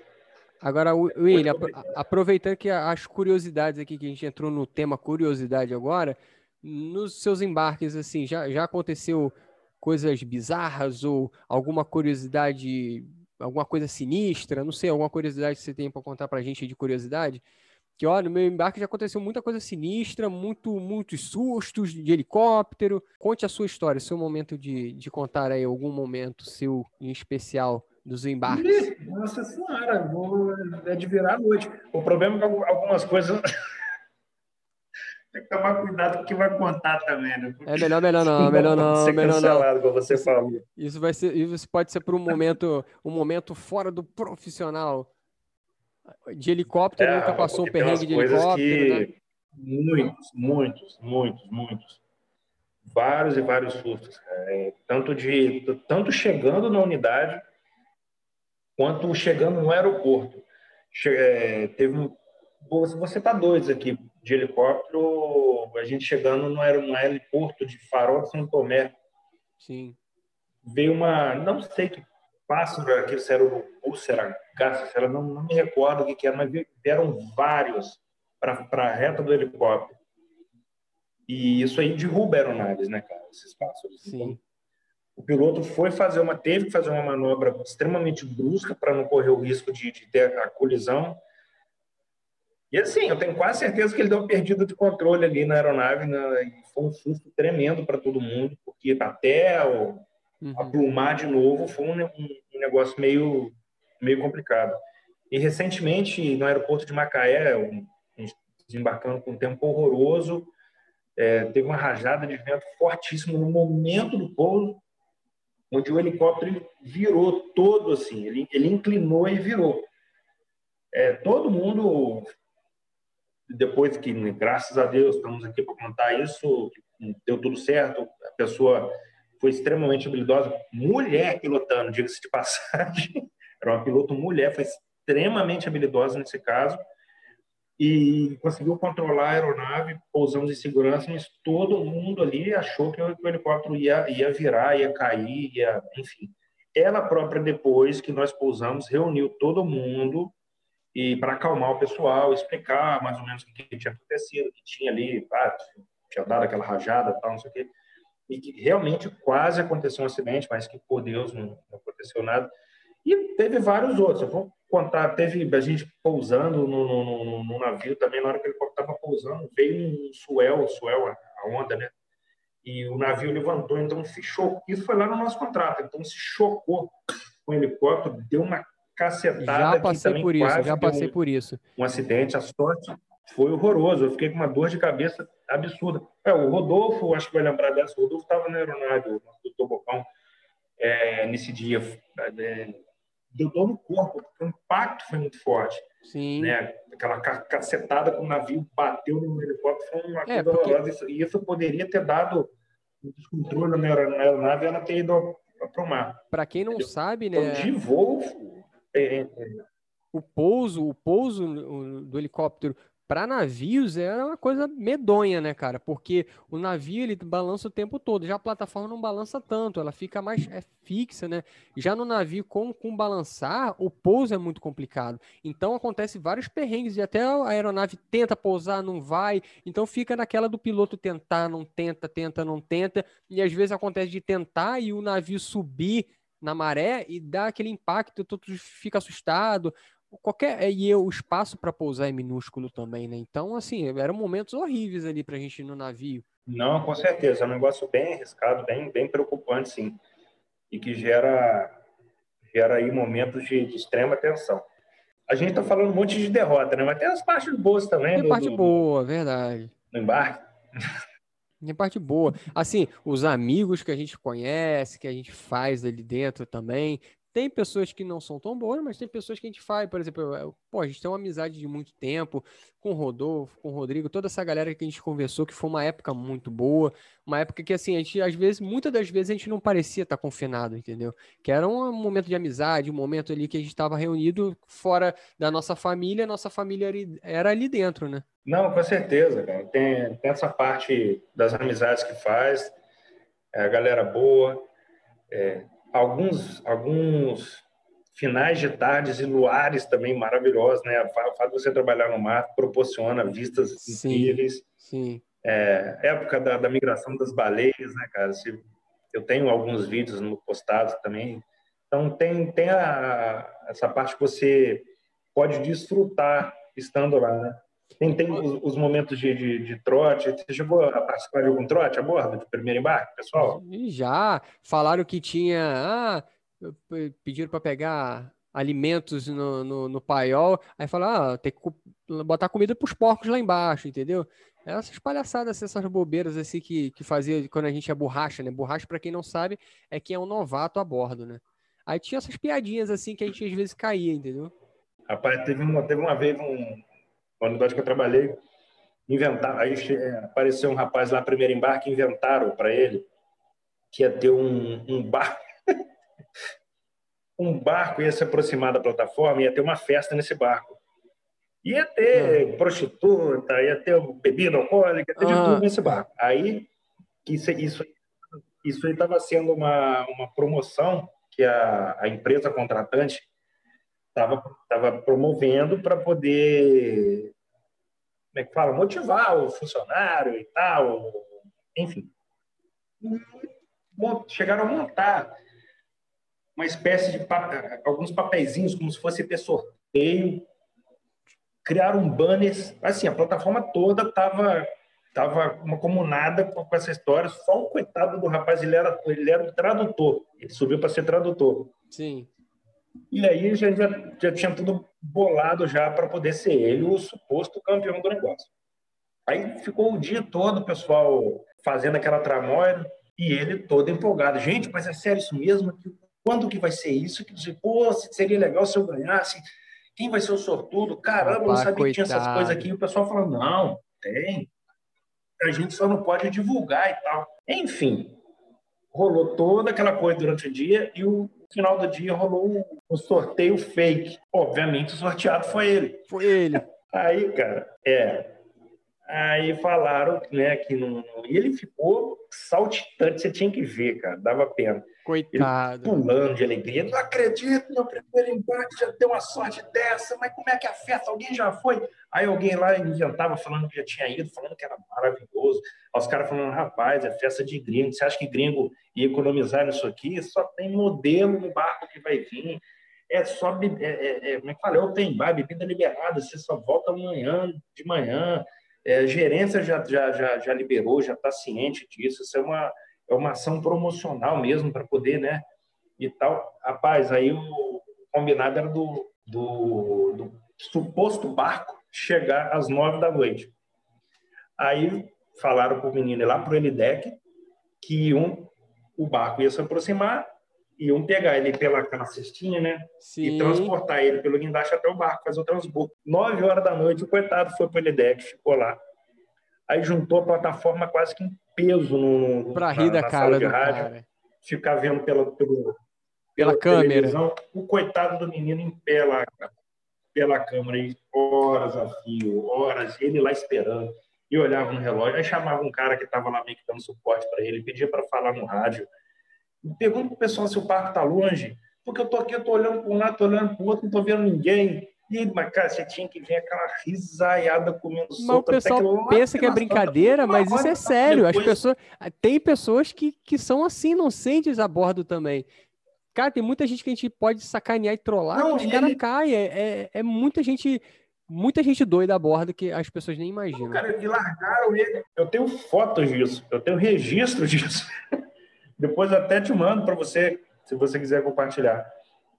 Agora, William, aproveitando que as curiosidades aqui, que a gente entrou no tema curiosidade agora, nos seus embarques, assim, já, já aconteceu coisas bizarras ou alguma curiosidade, alguma coisa sinistra? Não sei, alguma curiosidade que você tem para contar para a gente de curiosidade? que olha, no meu embarque já aconteceu muita coisa sinistra, muito, muitos sustos de helicóptero. Conte a sua história, seu momento de, de contar aí algum momento seu em especial dos embarques. Nossa senhora, vou, é de virar a noite. O problema é que algumas coisas tem que tomar cuidado com o que vai contar também, né? Porque é melhor, melhor não, melhor não, ser melhor não. como você falou. Isso vai ser, isso pode ser por um momento, um momento fora do profissional. De helicóptero, é, nunca passou um perrengue de helicóptero, que... né? Muitos, muitos, muitos, muitos. Vários e vários sustos. É, tanto, de, tanto chegando na unidade, quanto chegando no aeroporto. Che, é, teve um, você está dois aqui de helicóptero, a gente chegando no aeroporto de Farol de São Tomé. Sim. Veio uma, não sei que pássaro era aquele, se era o se era se era, não, não me recordo o que, que era, mas vieram vários para a reta do helicóptero. E isso aí derruba aeronaves, né, cara? Esses pássaros. Sim. Então, o piloto foi fazer uma, teve que fazer uma manobra extremamente brusca para não correr o risco de, de, ter a colisão. E assim, eu tenho quase certeza que ele deu uma perdida de controle ali na aeronave, né? e foi um susto tremendo para todo mundo, porque até o, uhum. aplumar de novo foi um, um, negócio meio, meio complicado. E recentemente, no aeroporto de Macaé, um, desembarcando com um tempo horroroso, é, teve uma rajada de vento fortíssimo no momento do pouso, onde o helicóptero virou todo assim, ele, ele inclinou e virou. É, todo mundo, depois que, graças a Deus, estamos aqui para contar isso, deu tudo certo, a pessoa foi extremamente habilidosa, mulher pilotando, diga-se de passagem, era uma piloto mulher, foi extremamente habilidosa nesse caso, e conseguiu controlar a aeronave, pousamos em segurança, mas todo mundo ali achou que o, helicóptero ia, ia virar, ia cair, ia, enfim. Ela própria, depois que nós pousamos, reuniu todo mundo e para acalmar o pessoal, explicar mais ou menos o que tinha acontecido, que tinha ali, ah, tinha dado aquela rajada, tal, não sei o quê e que realmente quase aconteceu um acidente, mas que por Deus não, não aconteceu nada. E teve vários outros. Eu vou contar, teve a gente pousando no, no, no, no navio também, na hora que ele estava pousando, veio um suel, suel, a onda, né? E o navio levantou, então se chocou. Isso foi lá no nosso contrato, então se chocou com o helicóptero, deu uma cacetada. Já passei por isso, já passei um, por isso. Um acidente, a sorte foi horroroso. Eu fiquei com uma dor de cabeça absurda. É, o Rodolfo, acho que vai lembrar dessa, o Rodolfo estava na aeronave, o doutor Bocão, é, nesse dia. É, deu dor no corpo, porque o impacto foi muito forte. Sim. Né? Aquela cacetada que o navio bateu no helicóptero foi uma é, coisa porque... horrorosa. E isso poderia ter dado um descontrole na aeronave e ela ter ido para o mar. Para quem não Entendeu? sabe, né? Então, de voo. É, é, o pouso, o pouso do helicóptero para navios era uma coisa medonha, né, cara? Porque o navio ele balança o tempo todo, já a plataforma não balança tanto, ela fica mais é fixa, né? Já no navio com, com balançar, o pouso é muito complicado. Então acontece vários perrengues e até a aeronave tenta pousar, não vai. Então fica naquela do piloto tentar, não tenta, tenta, não tenta, e às vezes acontece de tentar e o navio subir na maré e dá aquele impacto, todo fica assustado, qualquer é, e o espaço para pousar é minúsculo também, né? Então, assim, eram momentos horríveis ali para a gente ir no navio. Não, com certeza, é um negócio bem arriscado, bem, bem preocupante, sim, e que gera gera aí momentos de, de extrema tensão. a gente tá falando um monte de derrota, né? Mas tem as partes boas também. Tem do, parte do, boa, verdade. No embarque. Tem parte boa. Assim, os amigos que a gente conhece, que a gente faz ali dentro também, tem pessoas que não são tão boas, mas tem pessoas que a gente faz, por exemplo, eu, pô, a gente tem uma amizade de muito tempo com o Rodolfo, com o Rodrigo, toda essa galera que a gente conversou, que foi uma época muito boa, uma época que, assim, a gente, às vezes, muitas das vezes, a gente não parecia estar confinado, entendeu? Que era um momento de amizade, um momento ali que a gente estava reunido fora da nossa família, nossa família era ali dentro, né? Não, com certeza, cara. Tem, tem essa parte das amizades que faz, é a galera boa, é, alguns, alguns finais de tardes e luares também maravilhosos, né? O fato de você trabalhar no mar proporciona vistas sim, incríveis. Sim. É, época da, da, migração das baleias, né, cara? Se, eu tenho alguns vídeos no postados também. Então tem tem a, essa parte que você pode desfrutar estando lá, né? Tem, tem os, os momentos de, de, de, trote. Você chegou a participar de algum trote a bordo de primeiro embarque, pessoal? Já. Falaram que tinha. Ah, pediram para pegar alimentos no, no, no, paiol. Aí falaram, ah, tem que botar comida para os porcos lá embaixo, entendeu? Essas palhaçadas, essas bobeiras assim que, que fazia quando a gente é borracha, né? Borracha, para quem não sabe, é quem é um novato a bordo, né? Aí tinha essas piadinhas assim que a gente às vezes caía, entendeu? Rapaz, teve uma, teve uma vez um, na unidade que eu trabalhei, inventaram, aí é, apareceu um rapaz lá, primeiro embarque, inventaram para ele que ia ter um, um barco, um barco ia se aproximar da plataforma, ia ter uma festa nesse barco. Ia ter uhum. prostituta, ia ter bebida alcoólica, ia ter de tudo nesse barco. Aí, isso, isso, isso aí estava sendo uma, uma promoção que a, a empresa contratante estava tava promovendo para poder, como é que fala, motivar o funcionário e tal, enfim. Chegaram a montar uma espécie de alguns papeizinhos, como se fosse ter sorteio, criaram um banner, assim, a plataforma toda estava tava uma comunada com, essa história, só o coitado do rapaz, ele era, ele era o tradutor, ele subiu para ser tradutor. Sim. E aí já, já, já tinha tudo bolado já para poder ser ele o suposto campeão do negócio. Aí ficou o dia todo o pessoal fazendo aquela tramóia e ele todo empolgado. Gente, mas é sério isso mesmo? Quando que vai ser isso? Que, Pô, seria legal se eu ganhasse. Quem vai ser o sortudo? Caramba, Opa, não sabia coitado. que tinha essas coisas aqui. E o pessoal falando, não, tem. A gente só não pode divulgar e tal. Enfim, rolou toda aquela coisa durante o dia e o final do dia rolou um sorteio fake. Obviamente o sorteado foi ele. Foi ele. Aí, cara, é. Aí falaram, né, que não. E ele ficou saltitante, você tinha que ver, cara, dava pena. Coitado. Pulando de alegria. Não acredito, meu primeiro embate já deu uma sorte dessa, mas como é que a festa? Alguém já foi? Aí alguém lá inventava falando que já tinha ido, falando que era maravilhoso. Aí os caras falando, rapaz, é festa de gringo. Você acha que gringo ia economizar nisso aqui? Só tem modelo no barco que vai vir. É só, é, é, é, como é que fala? É open bar, bebida liberada. Você só volta amanhã, de manhã. É, a gerência já, já, já, já liberou, já está ciente disso. Isso é uma é uma ação promocional mesmo para poder, né? E tal. Rapaz, aí o combinado era do, do, do suposto barco chegar às nove da noite. Aí falaram para o menino ir lá para o Elideck que um, o barco ia se aproximar, iam pegar ele pela aquela cestinha, né? Sim. E transportar ele pelo guindaste até o barco, fazer o transbordo. Nove horas da noite, o coitado foi para o Elideck, ficou lá. Aí juntou a plataforma quase que em peso no, pra rir da cara do rádio, cara. ficar vendo pela, pelo, pela, pela câmera. O coitado do menino em pé lá, pela câmera, e horas a fio, horas, ele lá esperando. E olhava no relógio, aí chamava um cara que estava lá meio que dando suporte para ele, pedia para falar no rádio. Pergunta pro pessoal se o parque está longe, porque eu tô aqui, eu tô olhando para um lado, tô olhando para o outro, não tô vendo ninguém. E, mas, cara, você tinha que ver aquela risaiada comendo mas solta. O pessoal pensa que é brincadeira, mas isso é sério. As pessoas... Tem pessoas que, que são assim, inocentes a bordo também. Cara, tem muita gente que a gente pode sacanear e trollar, não, que os ele... caras caem. É, é, é, muita gente... Muita gente doida a bordo que as pessoas nem imaginam. Não, cara, e largaram ele. Eu tenho fotos disso, eu tenho registro disso. Depois até te mando para você, se você quiser compartilhar.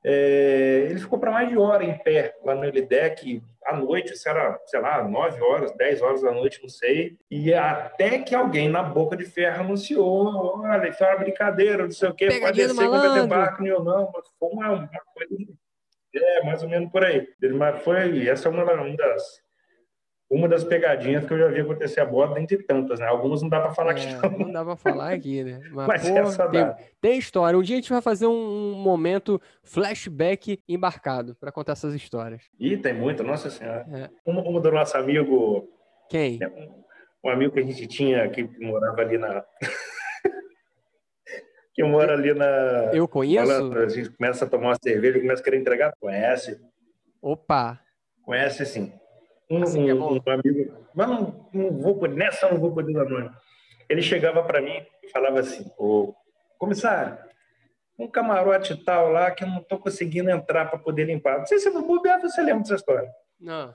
É, ele ficou para mais de hora em pé lá no Elidec, à noite, isso era, sei lá, 9 horas, 10 horas da noite, não sei. E até que alguém na boca de ferro anunciou: olha, isso é uma brincadeira, não sei o quê, pode descer que vai ter barco, eu não, mas foi uma, uma coisa. É, mais ou menos por aí. Mas foi, essa é uma das uma das pegadinhas que eu já vi acontecer a bordo, dentre tantas, né? Algumas não dá para falar é, aqui. Não. não dá para falar aqui, né? Mas, Mas pô, essa tem, dá. tem história. Um dia a gente vai fazer um momento flashback embarcado para contar essas histórias. Ih, tem muito, nossa senhora. É. Uma, uma do nosso amigo. Quem? É, um, um amigo que a gente tinha que morava ali na. que mora ali na. Eu conheço? Falando, a gente começa a tomar uma cerveja e começa a querer entregar. Conhece? Opa! Conhece sim um, assim é um, amigo, mas não, não vou nessa não vou poder dar nome. Ele chegava para mim e falava assim: Ô, comissário, um camarote tal lá que eu não estou conseguindo entrar para poder limpar. Não sei se no bobear você lembra dessa história. Não.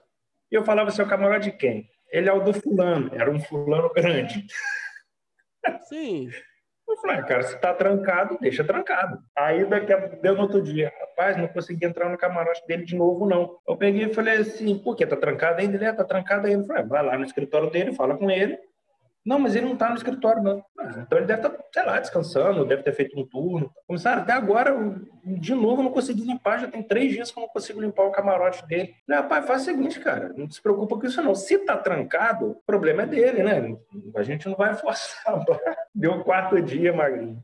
E eu falava assim: o camarote de quem? Ele é o do fulano, era um fulano grande. Sim. Eu falei, ah, cara, se tá trancado, deixa trancado. Aí daqui a deu no outro dia, rapaz, não consegui entrar no camarote dele de novo, não. Eu peguei e falei assim, por quê? Tá trancado ainda? Ele é, tá trancado ainda. Eu falei, ah, vai lá no escritório dele, fala com ele, não, mas ele não está no escritório, não. Então ele deve estar, tá, sei lá, descansando, deve ter feito um turno. Comissário, até agora, de novo, eu não consegui limpar. Já tem três dias que eu não consigo limpar o camarote dele. Falei, rapaz, faz o seguinte, cara, não se preocupa com isso, não. Se tá trancado, o problema é dele, né? A gente não vai forçar. Deu quarto dia, Magrinho.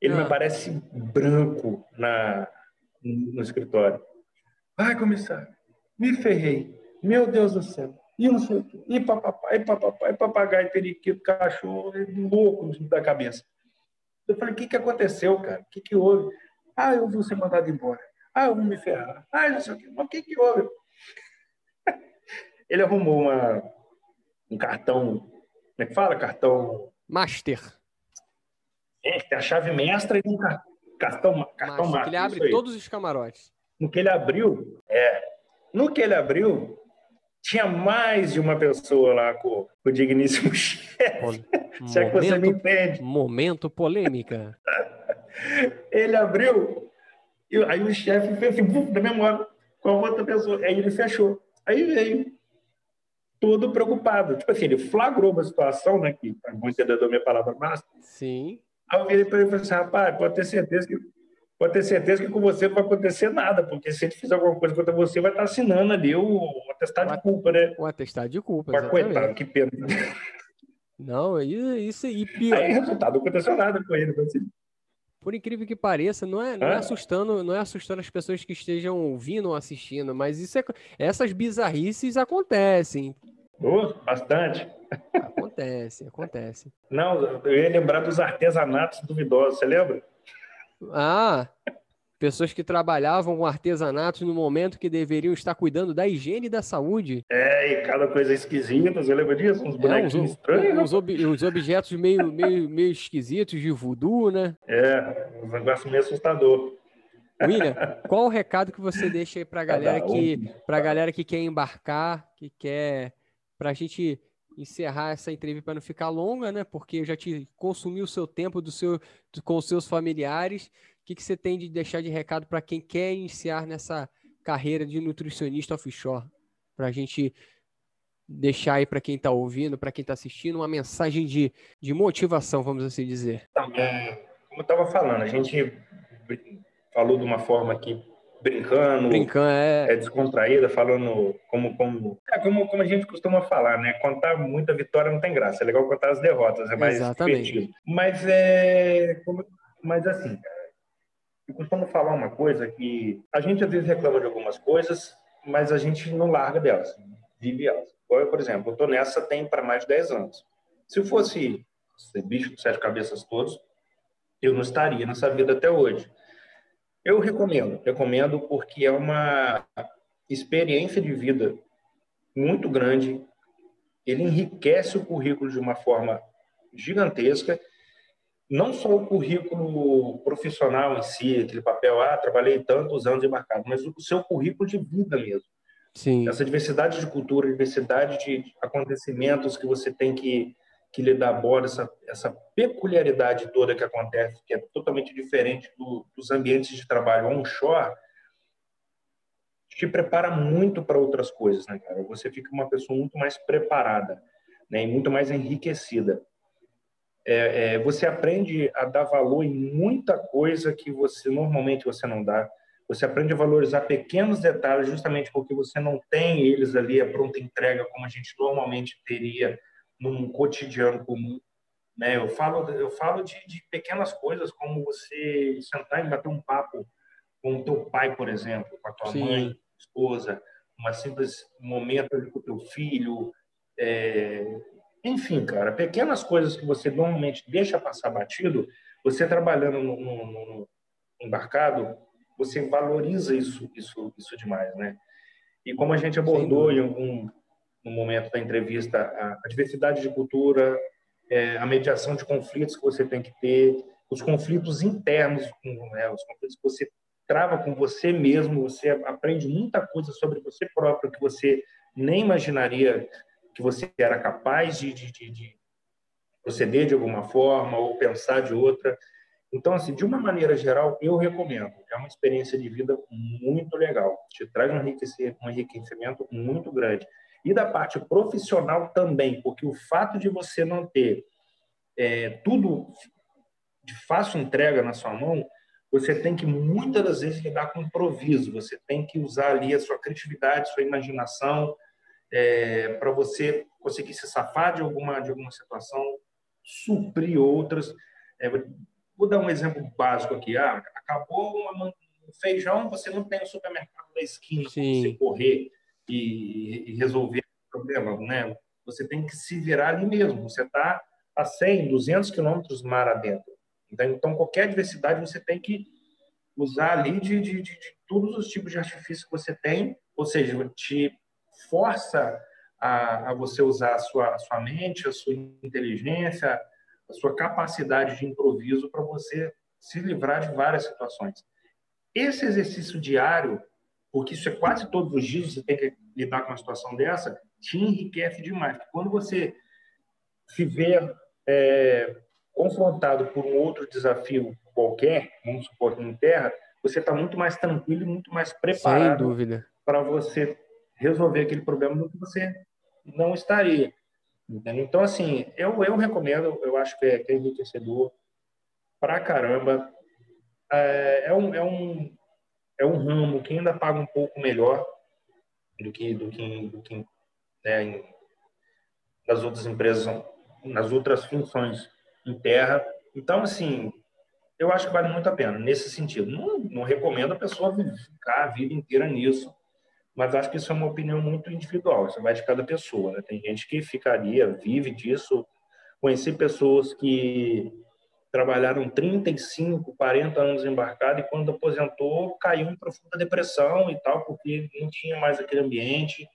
Ele ah. me parece branco na, no escritório. Ai, comissário, me ferrei. Meu Deus do céu e não sei o quê, e papapá, e papapá, e papagaio, periquito, cachorro, louco da cabeça. Eu falei, o que, que aconteceu, cara? O que, que houve? Ah, eu vou ser mandado embora. Ah, eu vou me ferrar. Ah, não sei o quê. Mas o que, que houve? Ele arrumou uma, um cartão, como é que fala? Cartão... Master. É, tem a chave mestra e um cartão, cartão master. master ele abre todos os camarotes. No que ele abriu, é, no que ele abriu, tinha mais de uma pessoa lá com, com o digníssimo chefe. Se é que você me entende. Momento polêmica. ele abriu, e aí o chefe fez assim, da memória, com a outra pessoa. Aí ele fechou. Aí veio, todo preocupado. Tipo assim, ele flagrou uma situação, né? Que, para muito entendedor, minha palavra máxima. Sim. Aí eu virei para ele e falei assim, rapaz, pode ter certeza que pode ter certeza que com você não vai acontecer nada, porque se ele fizer alguma coisa contra você, vai estar assinando ali o, atestado o de culpa, né? O atestado de culpa, Mas, coitado, que pena. Não, isso aí. Pior. Aí, resultado, não aconteceu nada com ele. Assim. Por incrível que pareça, não é, não é assustando, não é assustando as pessoas que estejam ouvindo ou assistindo, mas isso é, essas bizarrices acontecem. Oh, bastante. Acontece, acontece. Não, eu ia lembrar dos artesanatos duvidosos, você lembra? Ah, pessoas que trabalhavam com artesanatos no momento que deveriam estar cuidando da higiene e da saúde. É, e cada coisa esquisita, você lembra disso? Uns bonecos é, estranhos. Uns, ob, uns, objetos meio, meio, meio esquisitos de voodoo, né? É, um negócio meio assustador. William, qual o recado que você deixa aí para a galera que para galera que quer embarcar, que quer para a gente encerrar essa entrevista para não ficar longa, né? Porque eu já te consumi o seu tempo do seu, do, com os seus familiares. O que, que você tem de deixar de recado para quem quer iniciar nessa carreira de nutricionista offshore? Para a gente deixar aí para quem está ouvindo, para quem está assistindo, uma mensagem de, de motivação, vamos assim dizer. É, como eu estava falando, a gente falou de uma forma que brincando, brincando é... é descontraída, falando como como, é como como a gente costuma falar, né? Contar muita vitória não tem graça, é legal contar as derrotas, é mais Exatamente. divertido. Mas é, mas assim, cara, eu costumo falar uma coisa que a gente às vezes reclama de algumas coisas, mas a gente não larga delas, vive elas. Eu, por exemplo, eu tô nessa tem para mais de 10 anos. Se eu fosse ser bicho de sete cabeças todos, eu não estaria nessa vida até hoje. Eu recomendo, recomendo porque é uma experiência de vida muito grande. Ele enriquece o currículo de uma forma gigantesca. Não só o currículo profissional em si, aquele papel, ah, trabalhei tantos anos embarcado, mas o seu currículo de vida mesmo. Sim. Essa diversidade de cultura, diversidade de acontecimentos que você tem que, que lhe dá bordo, essa, essa peculiaridade toda que acontece, que é totalmente diferente do, dos ambientes de trabalho onshore, te prepara muito para outras coisas, né, cara? Você fica uma pessoa muito mais preparada, né, e muito mais enriquecida. É, é, você aprende a dar valor em muita coisa que você normalmente você não dá. Você aprende a valorizar pequenos detalhes, justamente porque você não tem eles ali a pronta entrega como a gente normalmente teria num cotidiano comum. Né? Eu falo, eu falo de, de pequenas coisas, como você sentar e bater um papo com o teu pai, por exemplo, com a tua Sim. mãe, esposa, uma simples momento ali com o teu filho, é... enfim, cara, pequenas coisas que você normalmente deixa passar batido, você trabalhando no, no, no embarcado, você valoriza isso, isso, isso demais, né? E como a gente abordou em algum no momento da entrevista a, diversidade de cultura, é, a mediação de conflitos que você tem que ter, os conflitos internos, né, os conflitos que você trava com você mesmo, você aprende muita coisa sobre você próprio que você nem imaginaria que você era capaz de, de, de, de proceder de alguma forma ou pensar de outra. Então, assim, de uma maneira geral, eu recomendo. É uma experiência de vida muito legal. Te traz um enriquecimento muito grande. E da parte profissional também, porque o fato de você não ter é, tudo de fácil entrega na sua mão, você tem que muitas das vezes lidar com improviso. Você tem que usar ali a sua criatividade, sua imaginação, é, para você conseguir se safar de alguma de alguma situação, suprir outras. É, vou dar um exemplo básico aqui. Ah, acabou uma, um feijão, você não tem o supermercado da esquina para você correr e, e resolver o problema, né? Você tem que se virar ali mesmo. Você está a 100, 200 quilômetros mar adentro. Então, então, qualquer adversidade você tem que usar ali de, de, de, de, todos os tipos de artifício que você tem, ou seja, te força a, a você usar a sua, a sua mente, a sua inteligência, a sua capacidade de improviso para você se livrar de várias situações. Esse exercício diário porque isso é quase todos os dias você tem que lidar com uma situação dessa, te enriquece demais. Quando você se vê é, confrontado por um outro desafio qualquer, vamos supor que em terra, você está muito mais tranquilo e muito mais preparado para você resolver aquele problema do que você não estaria. Entendeu? Então, assim, eu, eu recomendo, eu acho que é, que é enriquecedor pra caramba. É, é, um, é um é um ramo que ainda paga um pouco melhor do que do que, do que né, em, nas outras empresas, nas outras funções em terra. Então, assim, eu acho que vale muito a pena nesse sentido. Não, não recomendo a pessoa ficar a vida inteira nisso, mas acho que isso é uma opinião muito individual. Isso vai de cada pessoa. Né? Tem gente que ficaria, vive disso. Conheci pessoas que trabalharam 35, 40 anos embarcado e quando aposentou caiu em profunda depressão e tal, porque não tinha mais aquele ambiente.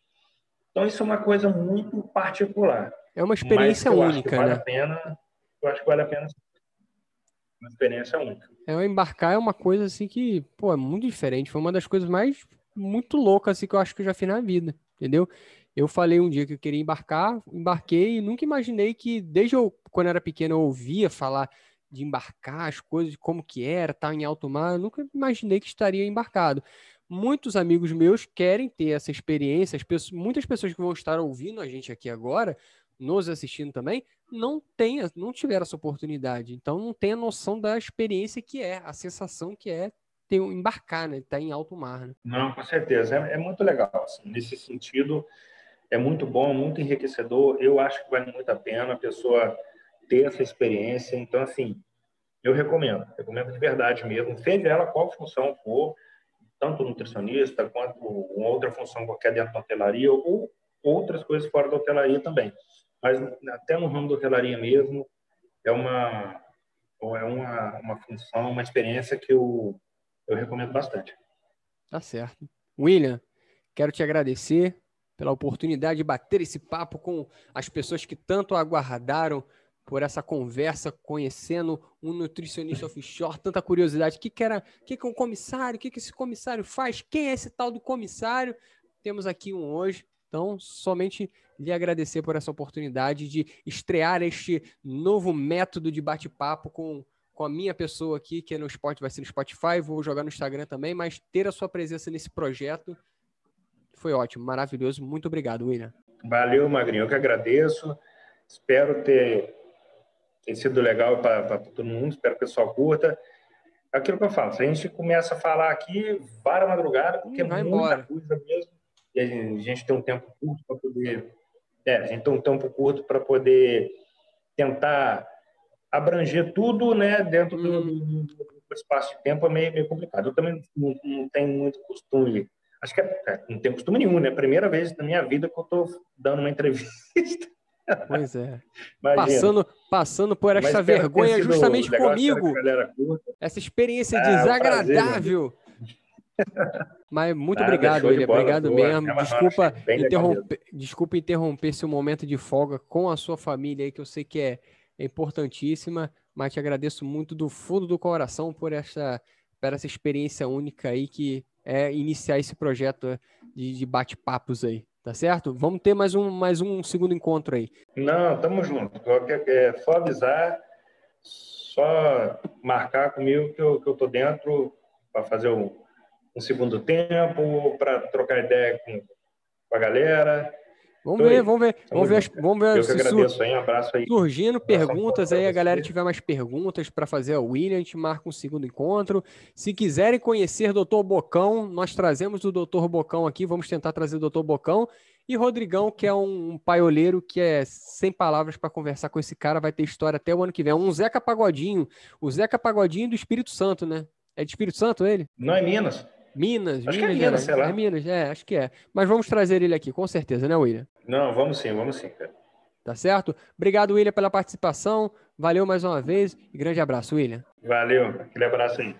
Então isso é uma coisa muito particular. É uma experiência única, vale né? A pena, eu acho que vale a pena uma experiência única. É, o embarcar é uma coisa assim que, pô, é muito diferente. Foi uma das coisas mais muito loucas assim que eu acho que eu já fiz na vida, entendeu? Eu falei um dia que eu queria embarcar, embarquei e nunca imaginei que, desde eu, quando eu era pequeno, eu ouvia falar de embarcar as coisas, como que era, estar tá em alto mar, eu nunca imaginei que estaria embarcado. Muitos amigos meus querem ter essa experiência, pessoas, muitas pessoas que vão estar ouvindo a gente aqui agora, nos assistindo também, não tem, não tiveram essa oportunidade. Então não tem a noção da experiência que é, a sensação que é ter embarcar, né? Estar tá em alto mar. Né? Não, com certeza. É, é muito legal. Assim, nesse sentido, é muito bom, muito enriquecedor. Eu acho que vale muito a pena a pessoa ter essa experiência. Então, assim, eu recomendo, recomendo de verdade mesmo, seja ela qual função for, tanto nutricionista quanto uma outra função qualquer dentro da hotelaria ou outras coisas fora da hotelaria também. Mas até no ramo da hotelaria mesmo, é uma, é uma, uma função, uma experiência que eu, eu recomendo bastante. Tá certo. William, quero te agradecer pela oportunidade de bater esse papo com as pessoas que tanto aguardaram por essa conversa, conhecendo um nutricionista offshore, tanta curiosidade. O que, que era, o que, que é um comissário? O que, que esse comissário faz? Quem é esse tal do comissário? Temos aqui um hoje. Então, somente lhe agradecer por essa oportunidade de estrear este novo método de bate-papo com, com a minha pessoa aqui, que é no Spot, vai ser no Spotify, vou jogar no Instagram também, mas ter a sua presença nesse projeto foi ótimo, maravilhoso. Muito obrigado, William. Valeu, Magrinho. Eu que agradeço. Espero ter, ter sido legal para todo mundo, espero que o pessoal curta. É aquilo que eu falo, se a gente começa a falar aqui, vara madrugada, porque hum, é muita embora. coisa mesmo, e a gente, a gente tem um tempo curto para poder é, a gente tem um tempo curto para poder tentar abranger tudo né, dentro do, uhum. do, do, espaço de tempo é meio, meio complicado. Eu também não, não tenho muito costume, acho que é, é, não tenho costume nenhum, né? Primeira vez na minha vida que eu estou dando uma entrevista. Pois é. Passando, passando por essa vergonha justamente comigo. Essa experiência ah, desagradável. É um mas muito Nada, obrigado, William. Obrigado boa. mesmo. É desculpa, interromper, desculpa interromper seu momento de folga com a sua família aí, que eu sei que é, é importantíssima, mas te agradeço muito do fundo do coração por essa, por essa experiência única aí que é iniciar esse projeto de, de bate-papos aí. Tá certo? Vamos ter mais um, mais um segundo encontro aí. Não, tamo junto. É só avisar, só marcar comigo que eu, que eu tô dentro para fazer o um segundo tempo, para trocar ideia com, com a galera. Vamos ver, vamos ver, vamos ver, vamos ver. Eu que agradeço aí, um abraço aí. Surgindo perguntas aí, a galera tiver mais perguntas para fazer ao William, a gente marca um segundo encontro. Se quiserem conhecer o Dr. Bocão, nós trazemos o Dr. Bocão aqui, vamos tentar trazer o Dr. Bocão. E Rodrigão, que é um paioleiro que é sem palavras para conversar com esse cara, vai ter história até o ano que vem. Um Zeca Pagodinho, o Zeca Pagodinho do Espírito Santo, né? É de Espírito Santo ele? Não é Minas. Minas, acho Minas, que é Minas, sei lá. É Minas, é, acho que é. Mas vamos trazer ele aqui, com certeza, né, William? Não, vamos sim, vamos sim, cara. Tá certo? Obrigado, William, pela participação. Valeu mais uma vez e grande abraço, William. Valeu, aquele abraço aí.